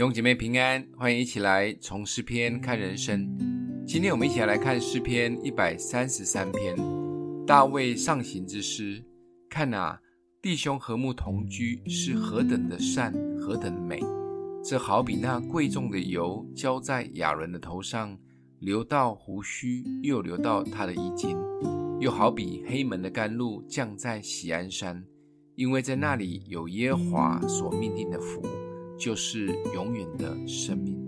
弟兄姐妹平安，欢迎一起来从诗篇看人生。今天我们一起来看诗篇一百三十三篇，大卫上行之诗。看哪，弟兄和睦同居是何等的善，何等美！这好比那贵重的油浇在亚伦的头上，流到胡须，又流到他的衣襟；又好比黑门的甘露降在喜安山，因为在那里有耶华所命定的福。就是永远的生命。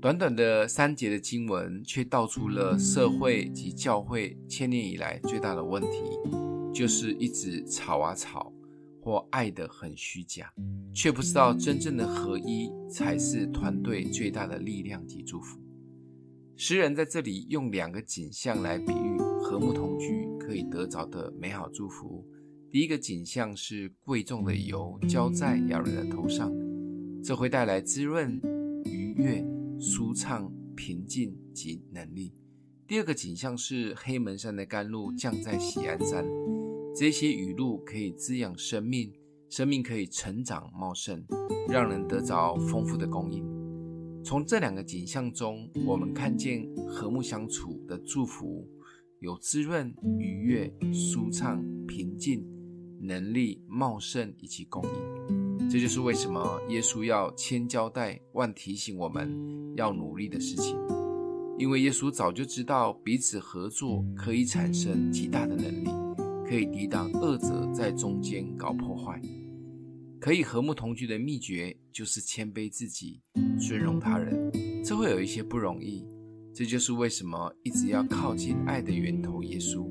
短短的三节的经文，却道出了社会及教会千年以来最大的问题，就是一直吵啊吵，或爱得很虚假，却不知道真正的合一才是团队最大的力量及祝福。诗人在这里用两个景象来比喻和睦同居可以得着的美好祝福。第一个景象是贵重的油浇在亚伦的头上。这会带来滋润、愉悦、舒畅、平静及能力。第二个景象是黑门山的甘露降在喜安山，这些雨露可以滋养生命，生命可以成长茂盛，让人得着丰富的供应。从这两个景象中，我们看见和睦相处的祝福，有滋润、愉悦、舒畅、平静、能力、茂盛以及供应。这就是为什么耶稣要千交代万提醒我们要努力的事情，因为耶稣早就知道彼此合作可以产生极大的能力，可以抵挡恶者在中间搞破坏。可以和睦同居的秘诀就是谦卑自己，尊荣他人。这会有一些不容易，这就是为什么一直要靠近爱的源头耶稣，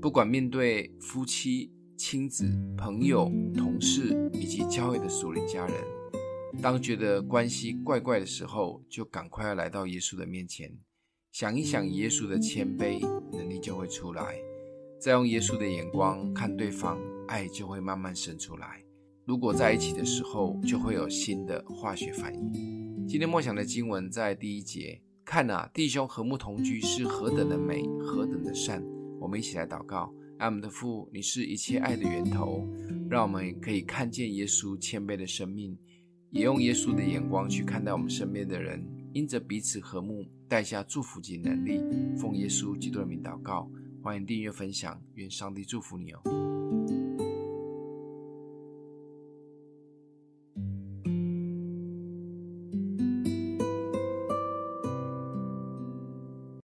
不管面对夫妻。亲子、朋友、同事以及教会的属灵家人，当觉得关系怪怪的时候，就赶快要来到耶稣的面前，想一想耶稣的谦卑，能力就会出来。再用耶稣的眼光看对方，爱就会慢慢生出来。如果在一起的时候，就会有新的化学反应。今天默想的经文在第一节，看啊，弟兄和睦同居是何等的美，何等的善。我们一起来祷告。爱我们的父，你是一切爱的源头，让我们可以看见耶稣谦卑的生命，也用耶稣的眼光去看待我们身边的人，因着彼此和睦，带下祝福及能力。奉耶稣基督的名祷告，欢迎订阅分享，愿上帝祝福你哦。